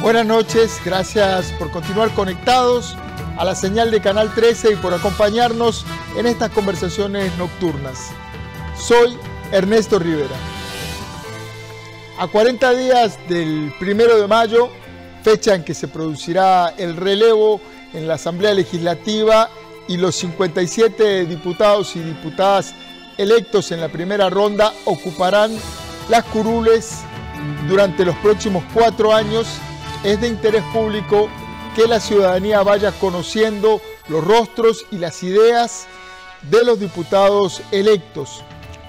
Buenas noches, gracias por continuar conectados a la señal de Canal 13 y por acompañarnos en estas conversaciones nocturnas. Soy Ernesto Rivera. A 40 días del primero de mayo, fecha en que se producirá el relevo en la Asamblea Legislativa y los 57 diputados y diputadas electos en la primera ronda ocuparán las curules durante los próximos cuatro años es de interés público que la ciudadanía vaya conociendo los rostros y las ideas de los diputados electos.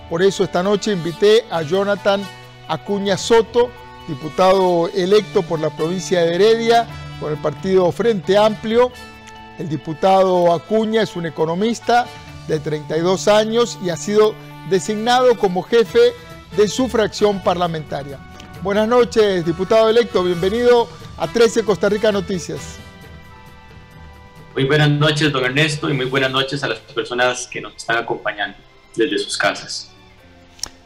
Por eso esta noche invité a Jonathan Acuña Soto, diputado electo por la provincia de Heredia, por el partido Frente Amplio. El diputado Acuña es un economista de 32 años y ha sido designado como jefe de su fracción parlamentaria. Buenas noches, diputado electo, bienvenido a 13 Costa Rica Noticias. Muy buenas noches, don Ernesto, y muy buenas noches a las personas que nos están acompañando desde sus casas.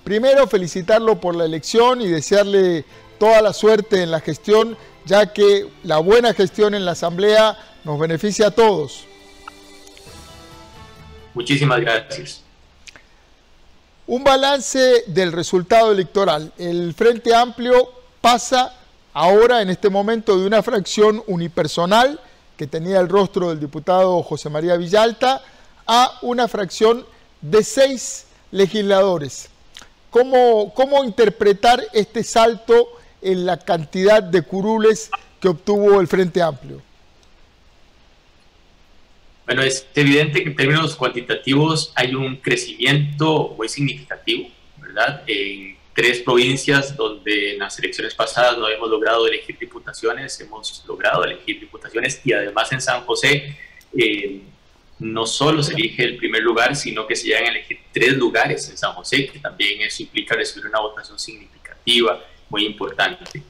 Primero, felicitarlo por la elección y desearle toda la suerte en la gestión, ya que la buena gestión en la Asamblea nos beneficia a todos. Muchísimas gracias. Un balance del resultado electoral. El Frente Amplio pasa ahora en este momento de una fracción unipersonal que tenía el rostro del diputado José María Villalta a una fracción de seis legisladores. ¿Cómo, cómo interpretar este salto en la cantidad de curules que obtuvo el Frente Amplio? Bueno, es evidente que en términos cuantitativos hay un crecimiento muy significativo, ¿verdad? Tres provincias donde en las elecciones pasadas no habíamos logrado elegir diputaciones, hemos logrado elegir diputaciones y además en San José eh, no solo se elige el primer lugar, sino que se llegan a elegir tres lugares en San José, que también eso implica recibir una votación significativa, muy importante.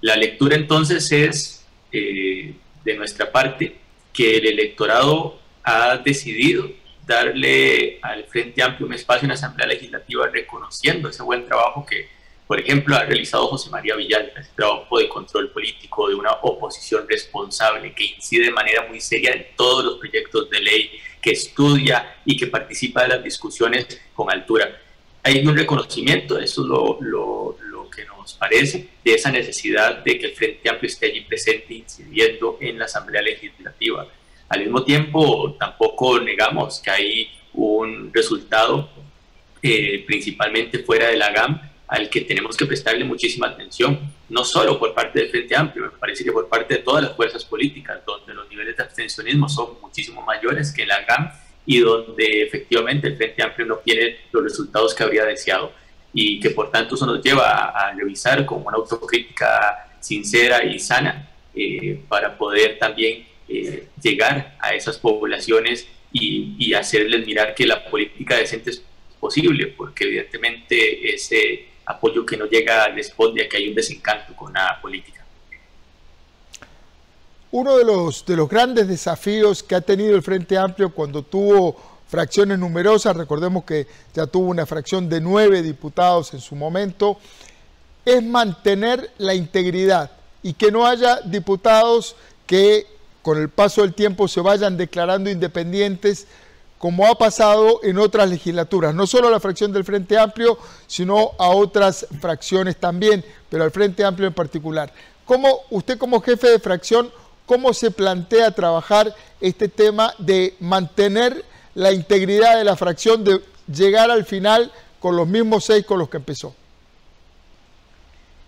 La lectura entonces es, eh, de nuestra parte, que el electorado ha decidido darle al Frente Amplio un espacio en la Asamblea Legislativa reconociendo ese buen trabajo que, por ejemplo, ha realizado José María Villalta, ese trabajo de control político de una oposición responsable que incide de manera muy seria en todos los proyectos de ley, que estudia y que participa de las discusiones con altura. Hay un reconocimiento, eso es lo, lo, lo que nos parece, de esa necesidad de que el Frente Amplio esté allí presente, incidiendo en la Asamblea Legislativa al mismo tiempo, tampoco negamos que hay un resultado eh, principalmente fuera de la GAM al que tenemos que prestarle muchísima atención, no solo por parte del Frente Amplio, me parece que por parte de todas las fuerzas políticas, donde los niveles de abstencionismo son muchísimo mayores que la GAM y donde efectivamente el Frente Amplio no tiene los resultados que habría deseado y que por tanto eso nos lleva a, revisar con una autocrítica sincera y sana eh, para poder también eh, llegar a esas poblaciones y, hacerles mirar que la política decente es posible, porque evidentemente ese apoyo que no llega responde a que hay un desencanto con la política. Uno de los, de los grandes desafíos que ha tenido el Frente Amplio cuando tuvo fracciones numerosas, recordemos que ya tuvo una fracción de nueve diputados en su momento, es mantener la integridad y que no haya diputados que con el paso del tiempo se vayan declarando independientes, como ha pasado en otras legislaturas, no solo a la fracción del Frente Amplio, sino a otras fracciones también, pero al Frente Amplio en particular. ¿Cómo usted como jefe de fracción, cómo se plantea trabajar este tema de mantener la integridad de la fracción, de llegar al final con los mismos seis con los que empezó?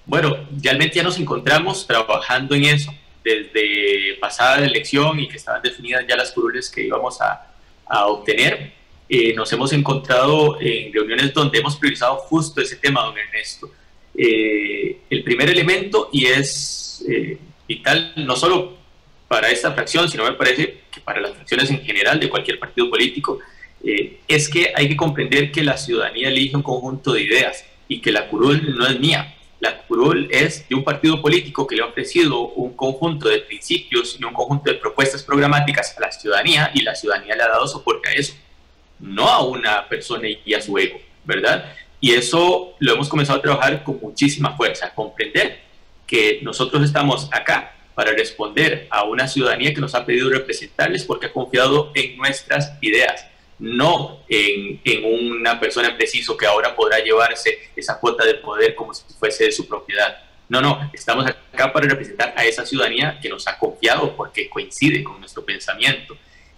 Bueno, realmente ya nos encontramos trabajando en eso desde pasada la elección y que estaban definidas ya las curules que íbamos a, a obtener, eh, nos hemos encontrado en reuniones donde hemos priorizado justo ese tema, don Ernesto. Eh, el primer elemento, y es eh, vital no solo para esta fracción, sino me parece que para las fracciones en general de cualquier partido político, es que hay que comprender que la ciudadanía elige un conjunto de ideas y que la curul no es mía, la curul es de un partido político que le ha ofrecido un conjunto de principios y un conjunto de propuestas programáticas a la ciudadanía y la ciudadanía le ha dado soporte a eso, no a una persona y a su ego, ¿verdad? Y eso lo hemos comenzado a trabajar con muchísima fuerza, comprender que nosotros estamos acá para responder a una ciudadanía que nos ha pedido representarles porque ha confiado en nuestras ideas, no en, en, una persona preciso que ahora podrá llevarse esa cuota de poder como si fuese de su propiedad. No, no, estamos acá para representar a esa ciudadanía que nos ha confiado porque coincide con nuestro pensamiento.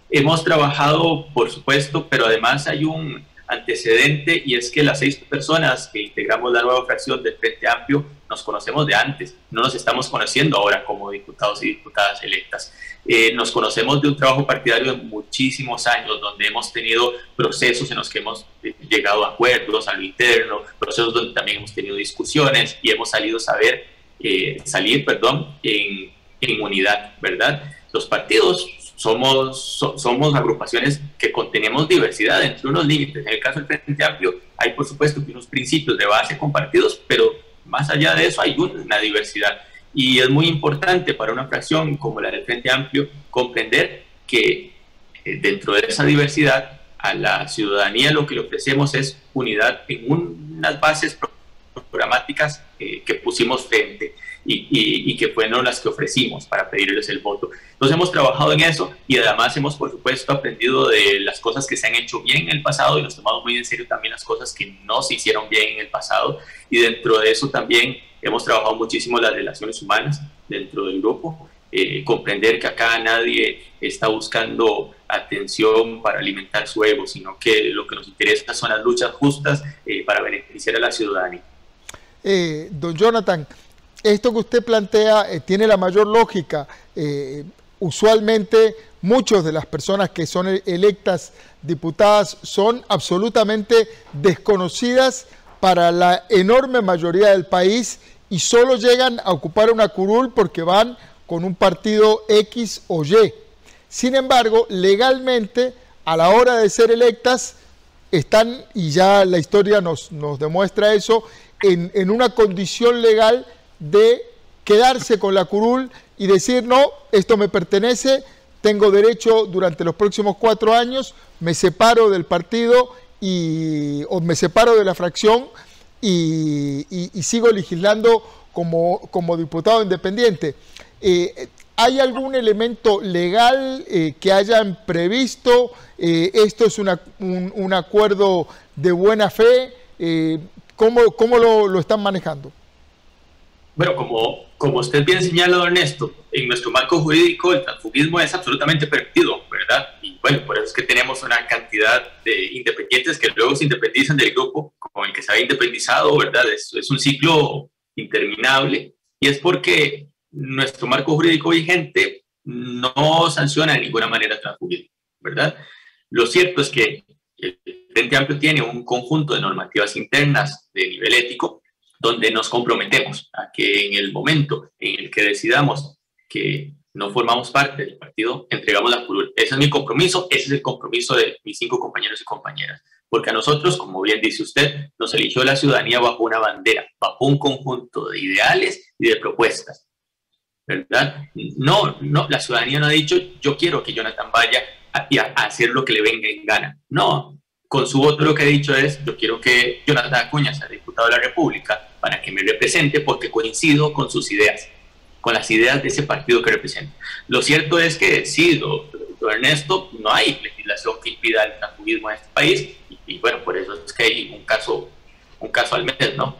Hemos trabajado, por supuesto, pero además hay un, antecedente y es que las seis personas que integramos la nueva fracción del Frente Amplio nos conocemos de antes, no nos estamos conociendo ahora como diputados y diputadas electas. Eh, nos conocemos de un trabajo partidario de muchísimos años, donde hemos tenido procesos en los que hemos eh, llegado a acuerdos a lo interno, procesos donde también hemos tenido discusiones y hemos salido saber, eh, salir, perdón, en, en unidad, ¿verdad? Los partidos somos, somos agrupaciones que contenemos diversidad dentro de unos límites. En el caso del Frente Amplio hay por supuesto unos principios de base compartidos, pero más allá de eso hay una diversidad. Y es muy importante para una fracción como la del Frente Amplio comprender que eh, dentro de esa diversidad a la ciudadanía lo que le ofrecemos es unidad en unas bases programáticas eh, que pusimos frente y, que fueron las que ofrecimos para pedirles el voto. Entonces hemos trabajado en eso y además hemos, por supuesto, aprendido de las cosas que se han hecho bien en el pasado y nos tomamos muy en serio también las cosas que no se hicieron bien en el pasado. Y dentro de eso también hemos trabajado muchísimo las relaciones humanas dentro del grupo. Eh, comprender que acá nadie está buscando atención para alimentar su ego, sino que lo que nos interesa son las luchas justas eh, para beneficiar a la ciudadanía. Eh, don Jonathan, esto que usted plantea eh, tiene la mayor lógica. Eh, usualmente muchas de las personas que son e-, electas diputadas son absolutamente desconocidas para la enorme mayoría del país y solo llegan a ocupar una curul porque van con un partido X o Y. Sin embargo, legalmente, a la hora de ser electas, están, y ya la historia nos, nos demuestra eso, en, en una condición legal de quedarse con la curul y decir, no, esto me pertenece, tengo derecho durante los próximos cuatro años, me separo del partido y, o me separo de la fracción y, sigo legislando como, como diputado independiente. Eh, ¿Hay algún elemento legal eh, que hayan previsto? Eh, ¿Esto es un, acuerdo de buena fe? ¿Cómo, cómo lo, lo están manejando? Bueno, como, como usted bien señaló, Ernesto, en nuestro marco jurídico el transfugismo es absolutamente permitido, ¿verdad? Y bueno, por eso es que tenemos una cantidad de independientes que luego se independizan del grupo con el que se ha independizado, ¿verdad? Es, es un ciclo interminable y es porque nuestro marco jurídico vigente no sanciona de ninguna manera el transfugismo, ¿verdad? Lo cierto es que el Frente Amplio tiene un conjunto de normativas internas de nivel ético donde nos comprometemos a que en el momento en el que decidamos que no formamos parte del partido, entregamos la curul. Ese es mi compromiso, ese es el compromiso de mis cinco compañeros y compañeras. Porque a nosotros, como bien dice usted, nos eligió la ciudadanía bajo una bandera, bajo un conjunto de ideales y de propuestas. ¿Verdad? No, no, la ciudadanía no ha dicho, yo quiero que Jonathan vaya a, a hacer lo que le venga en gana. No, con su voto lo que ha dicho es, yo quiero que Jonathan Acuña sea diputado de la República para que me represente porque coincido con sus ideas, con las ideas de ese partido que representa. Lo cierto es que sí, don, Ernesto, no hay legislación que impida el transfugismo en este país y, bueno, por eso es que hay un caso, un caso al mes, ¿no?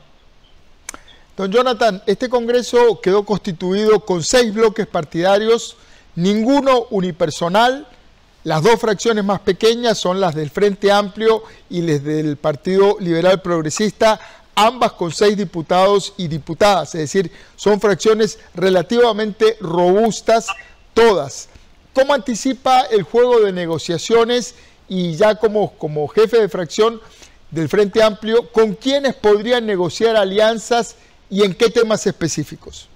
Don Jonathan, este Congreso quedó constituido con seis bloques partidarios, ninguno unipersonal, las dos fracciones más pequeñas son las del Frente Amplio y las del Partido Liberal Progresista, ambas con seis diputados y diputadas, es decir, son fracciones relativamente robustas todas. ¿Cómo anticipa el juego de negociaciones y ya como, como jefe de fracción del Frente Amplio, con quiénes podrían negociar alianzas y en qué temas específicos?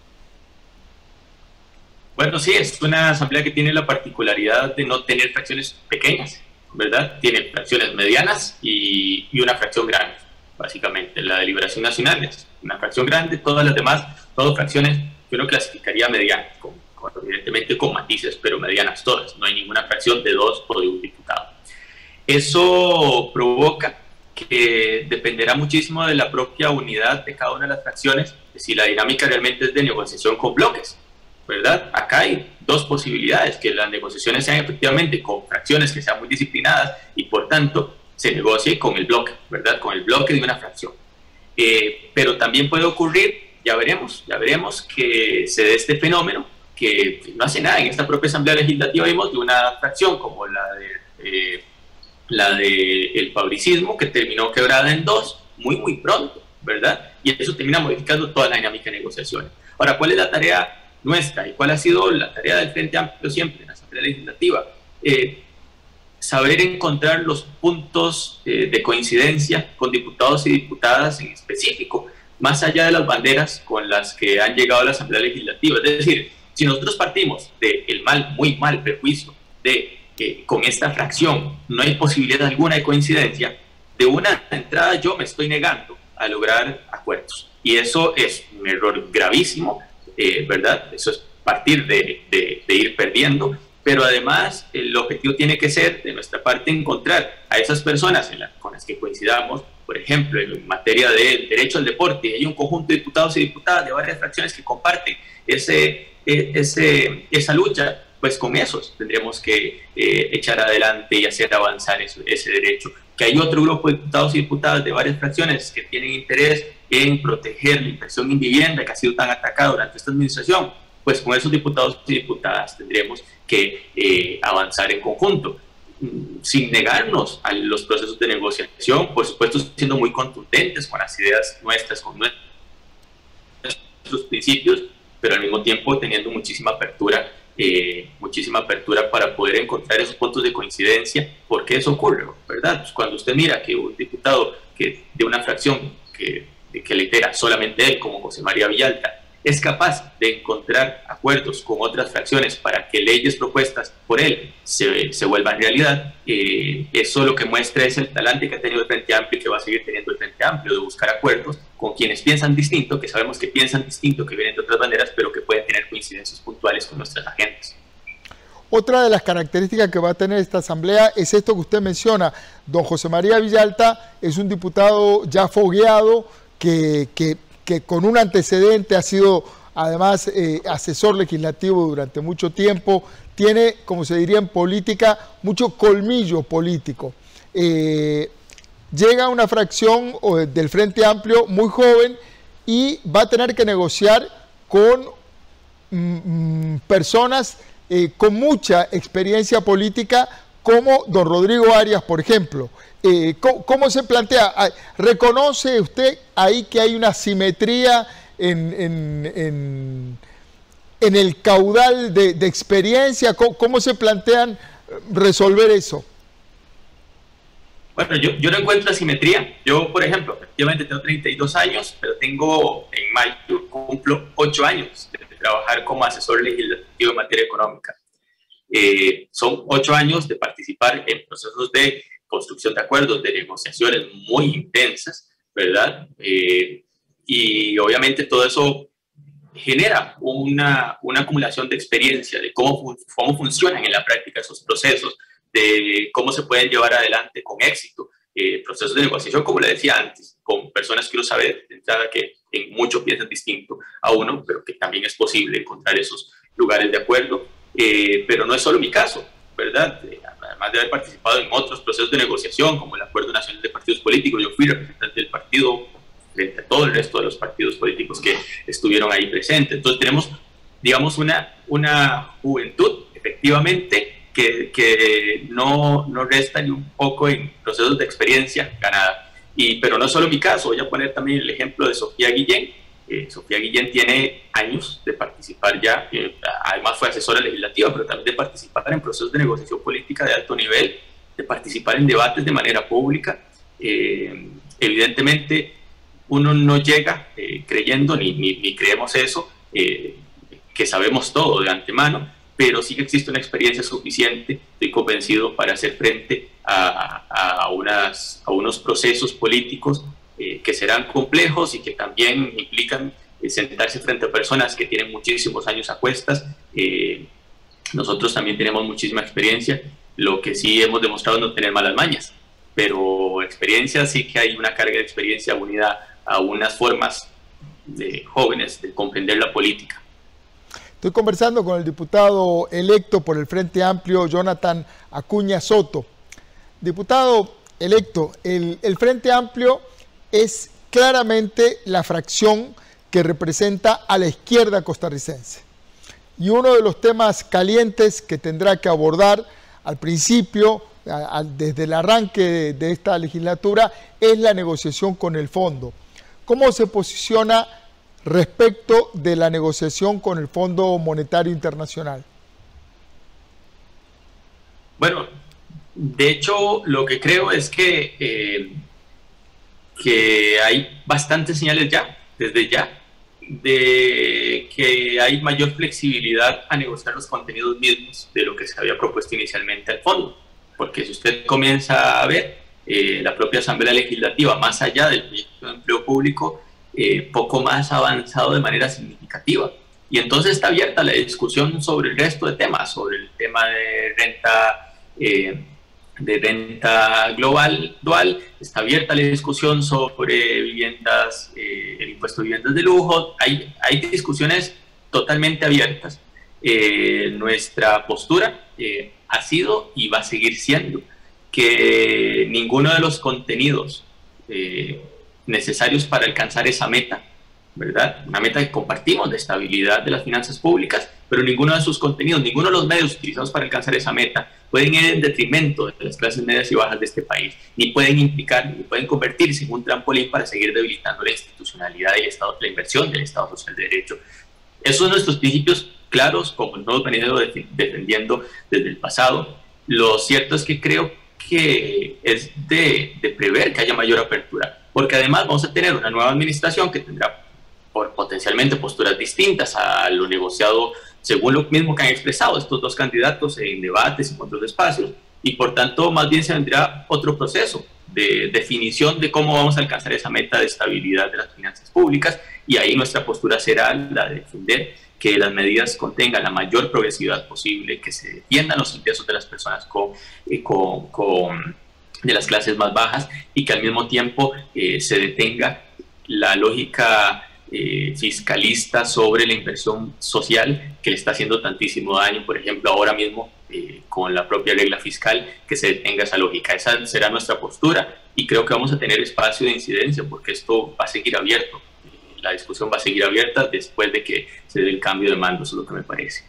Bueno, sí, es una asamblea que tiene la particularidad de no tener fracciones pequeñas, ¿verdad? Tiene fracciones medianas y, una fracción grande, básicamente. La deliberación nacional es una fracción grande, todas las demás, todas fracciones, yo no clasificaría medianas, evidentemente con matices, pero medianas todas. No hay ninguna fracción de dos o de un diputado. Eso provoca que dependerá muchísimo de la propia unidad de cada una de las fracciones, si la dinámica realmente es de negociación con bloques, ¿verdad? Acá hay dos posibilidades, que las negociaciones sean efectivamente con fracciones que sean muy disciplinadas y por tanto se negocie con el bloque, ¿verdad? Con el bloque de una fracción. Eh, pero también puede ocurrir, ya veremos, ya veremos que se dé este fenómeno que no hace nada. En esta propia Asamblea Legislativa vimos de una fracción como la de eh, la de fabricismo, que terminó quebrada en dos muy, muy pronto, ¿verdad? Y eso termina modificando toda la dinámica de negociaciones. Ahora, ¿cuál es la tarea nuestra y cuál ha sido la tarea del Frente Amplio siempre en la Asamblea Legislativa? Eh, saber encontrar los puntos eh, de coincidencia con diputados y diputadas en específico, más allá de las banderas con las que han llegado a la Asamblea Legislativa. Es decir, si nosotros partimos del mal, muy mal prejuicio de que con esta fracción no hay posibilidad alguna de coincidencia, de una entrada yo me estoy negando a lograr acuerdos. Y eso es un error gravísimo, eh, ¿verdad? Eso es partir de, de, ir perdiendo, pero además el objetivo tiene que ser de nuestra parte encontrar a esas personas en con las que coincidamos, por ejemplo, en materia de derecho al deporte, hay un conjunto de diputados y diputadas de varias fracciones que comparten ese, e, ese, esa lucha pues con esos. Tendríamos que eh, echar adelante y hacer avanzar ese derecho. Que hay otro grupo de diputados y diputadas de varias fracciones que tienen interés en proteger la inversión en vivienda que ha sido tan atacada durante esta administración, pues con esos diputados y diputadas tendremos que eh, avanzar en conjunto mm, sin negarnos a los procesos de negociación, por supuesto siendo muy contundentes con las ideas nuestras, con nuestros principios, pero al mismo tiempo teniendo muchísima apertura eh, muchísima apertura para poder encontrar esos puntos de coincidencia. ¿Por qué eso ocurre? ¿Verdad? Pues cuando usted mira que un diputado que de una fracción que, que litera solamente él, como José María Villalta, es capaz de encontrar acuerdos con otras fracciones para que leyes propuestas por él se, se vuelvan realidad, eh, eso lo que muestra es el talante que ha tenido el Frente Amplio y que va a seguir teniendo el Frente Amplio de buscar acuerdos con quienes piensan distinto, que sabemos que piensan distinto, que vienen de otras maneras, pero que pueden tener coincidencias puntuales con nuestras agendas. Otra de las características que va a tener esta asamblea es esto que usted menciona. Don José María Villalta es un diputado ya fogueado que, que que con un antecedente ha sido además eh, asesor legislativo durante mucho tiempo, tiene, como se diría en política, mucho colmillo político. Eh, llega una fracción del Frente Amplio muy joven y va a tener que negociar con mm, mm, personas eh, con mucha experiencia política como don Rodrigo Arias, por ejemplo. Eh, ¿cómo, se plantea? ¿Reconoce usted ahí que hay una simetría en, el caudal de, experiencia? ¿Cómo, se plantean resolver eso? Bueno, yo, yo no encuentro simetría. Yo, por ejemplo, efectivamente tengo 32 años, pero tengo en mayo, cumplo 8 años de trabajar como asesor legislativo en materia económica. Eh, son ocho años de participar en procesos de construcción de acuerdos, de negociaciones muy intensas, ¿verdad? Eh, y obviamente todo eso genera una, una, acumulación de experiencia de cómo, cómo funcionan en la práctica esos procesos, de cómo se pueden llevar adelante con éxito eh, procesos de negociación, como le decía antes, con personas que uno sabe de entrada que en mucho piensan distinto a uno, pero que también es posible encontrar esos lugares de acuerdo eh, pero no es solo mi caso, ¿verdad? Además de haber participado en otros procesos de negociación, como el Acuerdo Nacional de Partidos Políticos, yo fui representante del partido frente a todo el resto de los partidos políticos que estuvieron ahí presentes. Entonces tenemos, digamos, una, una juventud, efectivamente, que, que no, no resta ni un poco en procesos de experiencia ganada. Y, pero no es solo mi caso, voy a poner también el ejemplo de Sofía Guillén, eh, Sofía Guillén tiene años de participar ya, eh, además fue asesora legislativa, pero también de participar en procesos de negociación política de alto nivel, de participar en debates de manera pública. Eh, evidentemente, uno no llega creyendo, ni, creemos eso, que sabemos todo de antemano, pero sí que existe una experiencia suficiente, estoy convencido, para hacer frente a, a, unos procesos políticos que serán complejos y que también implican eh, sentarse frente a personas que tienen muchísimos años a cuestas. Eh, nosotros también tenemos muchísima experiencia, lo que sí hemos demostrado no tener malas mañas. pero experiencia sí que hay una carga de experiencia unida a unas formas de jóvenes de comprender la política. Estoy conversando con el diputado electo por el Frente Amplio, Jonathan Acuña Soto. Diputado electo, el, el Frente Amplio es claramente la fracción que representa a la izquierda costarricense. Y uno de los temas calientes que tendrá que abordar al principio, desde el arranque de, esta legislatura, es la negociación con el fondo. ¿Cómo se posiciona respecto de la negociación con el Fondo Monetario Internacional? Bueno, de hecho, lo que creo es que, eh, que hay bastantes señales ya, desde ya, de que hay mayor flexibilidad a negociar los contenidos mismos de lo que se había propuesto inicialmente al fondo. Porque si usted comienza a ver eh, la propia Asamblea Legislativa, más allá del proyecto de empleo público, eh, poco más avanzado de manera significativa. Y entonces está abierta la discusión sobre el resto de temas, sobre el tema de renta. Eh, de renta global dual, está abierta la discusión sobre viviendas, eh, el impuesto de viviendas de lujo, hay, hay discusiones totalmente abiertas. Eh, nuestra postura eh, ha sido y va a seguir siendo que ninguno de los contenidos necesarios para alcanzar esa meta, ¿verdad? Una meta que compartimos de estabilidad de las finanzas públicas, pero ninguno de sus contenidos, ninguno de los medios utilizados para alcanzar esa meta pueden ir en detrimento de las clases medias y bajas de este país, ni pueden implicar, ni pueden convertirse en un trampolín para seguir debilitando la institucionalidad y Estado, la inversión del Estado Social de Derecho. Esos son nuestros principios claros, como hemos venido defendiendo desde el pasado. Lo cierto es que creo que es de, de prever que haya mayor apertura, porque además vamos a tener una nueva administración que tendrá por potencialmente posturas distintas a lo negociado según lo mismo que han expresado estos dos candidatos en debates y en otros espacios, y por tanto más bien se vendrá otro proceso de definición de cómo vamos a alcanzar esa meta de estabilidad de las finanzas públicas, y ahí nuestra postura será la de defender que las medidas contengan la mayor progresividad posible, que se defiendan los intereses de las personas con, eh, con, con de las clases más bajas y que al mismo tiempo eh, se detenga la lógica eh, fiscalista sobre la inversión social que le está haciendo tantísimo daño, por ejemplo, ahora mismo eh, con la propia regla fiscal, que se detenga esa lógica. Esa será nuestra postura y creo que vamos a tener espacio de incidencia porque esto va a seguir abierto. La discusión va a seguir abierta después de que se dé el cambio de mando, eso es lo que me parece.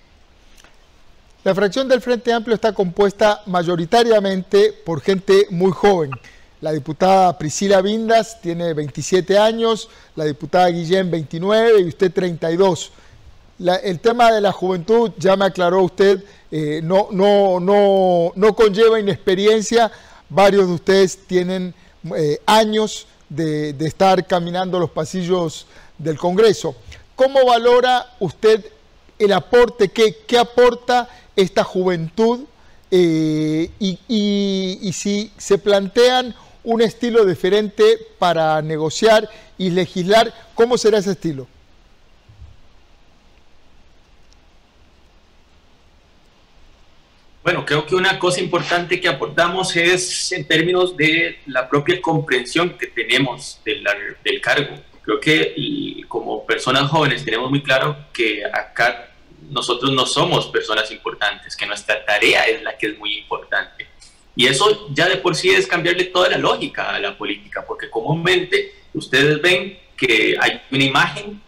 La fracción del Frente Amplio está compuesta mayoritariamente por gente muy joven. La diputada Priscila Vindas tiene 27 años, la diputada Guillén 29 y usted 32. el tema de la juventud, ya me aclaró usted, eh, no, no, no, no conlleva inexperiencia. Varios de ustedes tienen eh, años de, estar caminando los pasillos del Congreso. ¿Cómo valora usted el aporte, qué, qué aporta esta juventud eh, y, y si se plantean un estilo diferente para negociar y legislar. ¿Cómo será ese estilo? Bueno, creo que una cosa importante que aportamos es en términos de la propia comprensión que tenemos del, del cargo. Creo que como personas jóvenes tenemos muy claro que acá nosotros no somos personas importantes, que nuestra tarea es la que es muy importante. Y eso ya de por sí es cambiarle toda la lógica a la política, porque comúnmente ustedes ven que hay una imagen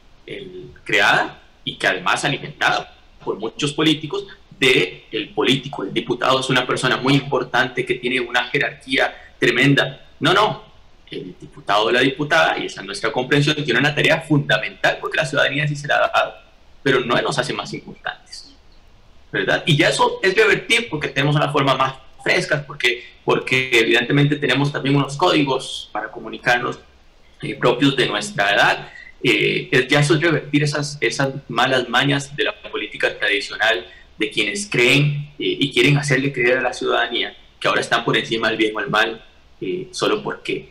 creada y que además alimentada por muchos políticos de el político, el diputado es una persona muy importante que tiene una jerarquía tremenda. No, no, el diputado o la diputada, y esa es nuestra comprensión, tiene una tarea fundamental porque la ciudadanía sí se la ha dado, pero no nos hace más importantes. ¿verdad? Y ya eso es revertir porque tenemos una forma más frescas, porque, porque evidentemente tenemos también unos códigos para comunicarnos eh, propios de nuestra edad. Eh, ya eso es revertir esas, esas malas mañas de la política tradicional de quienes creen eh, y quieren hacerle creer a la ciudadanía que ahora están por encima del bien o el mal solo porque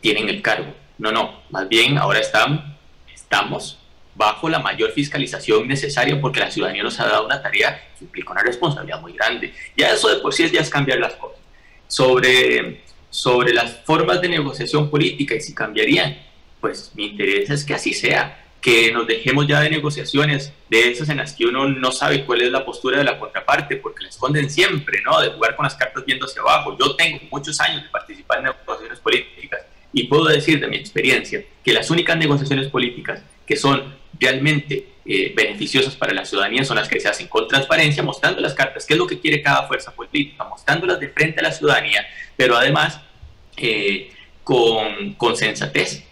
tienen el cargo. No, no, más bien ahora están, estamos bajo la mayor fiscalización necesaria porque la ciudadanía nos ha dado una tarea que implica una responsabilidad muy grande. Ya eso de por sí ya es cambiar las cosas. Sobre, sobre las formas de negociación política y si cambiarían, pues mi interés es que así sea, que nos dejemos ya de negociaciones de esas en las que uno no sabe cuál es la postura de la contraparte, porque la esconden siempre, ¿no? De jugar con las cartas viendo hacia abajo. Yo tengo muchos años de participar en negociaciones políticas y puedo decir de mi experiencia que las únicas negociaciones políticas que son realmente eh, beneficiosas para la ciudadanía son las que se hacen con transparencia, mostrando las cartas, qué es lo que quiere cada fuerza política, mostrándolas de frente a la ciudadanía, pero además eh, con, con sensatez.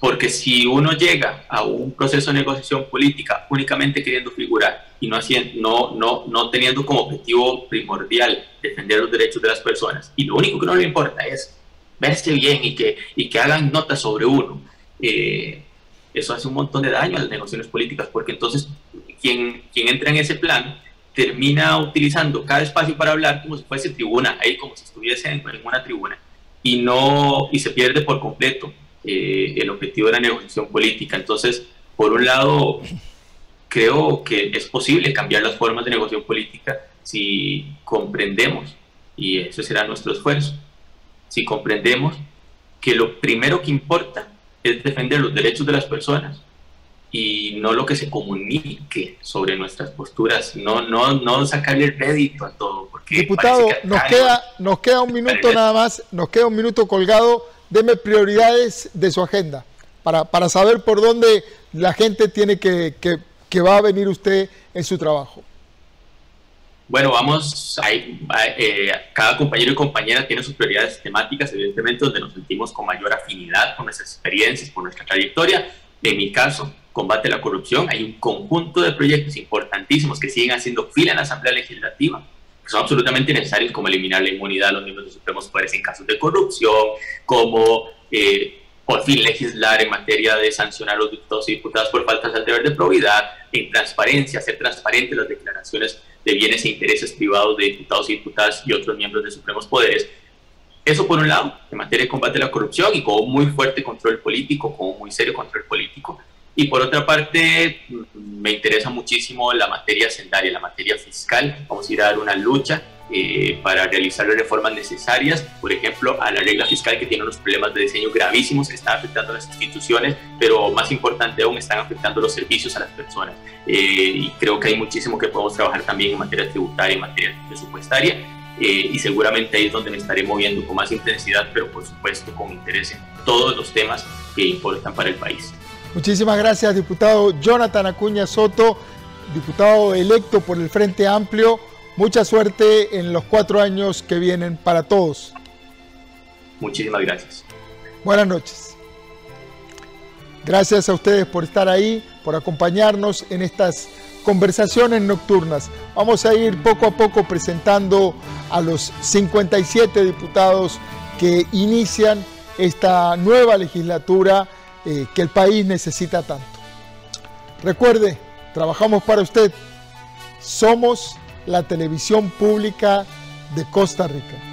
Porque si uno llega a un proceso de negociación política únicamente queriendo figurar y no, haciendo, no, no, no teniendo como objetivo primordial defender los derechos de las personas, y lo único que no le importa es verse bien y que, y que hagan notas sobre uno, eh, eso hace un montón de daño a las negociaciones políticas, porque entonces quien, quien entra en ese plan termina utilizando cada espacio para hablar como si fuese tribuna, ahí como si estuviese en, una tribuna, y, no, y se pierde por completo eh, el objetivo de la negociación política. Entonces, por un lado, creo que es posible cambiar las formas de negociación política si comprendemos, y eso será nuestro esfuerzo, si comprendemos que lo primero que importa es defender los derechos de las personas y no lo que se comunique sobre nuestras posturas, no, no, no sacarle el rédito a todo. Porque Diputado, nos queda, nos queda un minuto nada más, nos queda un minuto colgado, deme prioridades de su agenda para, para saber por dónde la gente tiene que, que, que va a venir usted en su trabajo. Bueno, vamos, hay, eh, cada compañero y compañera tiene sus prioridades temáticas, evidentemente, donde nos sentimos con mayor afinidad con nuestras experiencias, con nuestra trayectoria. En mi caso, combate la corrupción, hay un conjunto de proyectos importantísimos que siguen haciendo fila en la Asamblea Legislativa, que son absolutamente necesarios, como eliminar la inmunidad a los miembros de supremos poderes en casos de corrupción, como eh, por fin legislar en materia de sancionar a los diputados y diputadas por faltas al deber de probidad, en transparencia, hacer transparentes las declaraciones de bienes e intereses privados de diputados y diputadas y otros miembros de supremos poderes. Eso por un lado, en materia de combate a la corrupción y con muy fuerte control político, con muy serio control político. Y por otra parte, me interesa muchísimo la materia sendaria, la materia fiscal. Vamos a ir a dar una lucha eh, para realizar las reformas necesarias, por ejemplo, a la regla fiscal que tiene unos problemas de diseño gravísimos que están afectando a las instituciones, pero más importante aún, están afectando los servicios a las personas. Eh, y creo que hay muchísimo que podemos trabajar también en materia tributaria, en materia presupuestaria. Eh, y seguramente ahí es donde me estaré moviendo con más intensidad, pero por supuesto con interés en todos los temas que importan para el país. Muchísimas gracias, diputado Jonathan Acuña Soto, diputado electo por el Frente Amplio. Mucha suerte en los cuatro años que vienen para todos. Muchísimas gracias. Buenas noches. Gracias a ustedes por estar ahí, por acompañarnos en estas conversaciones nocturnas. Vamos a ir poco a poco presentando a los 57 diputados que inician esta nueva legislatura eh, que el país necesita tanto. Recuerde, trabajamos para usted. Somos la televisión pública de Costa Rica.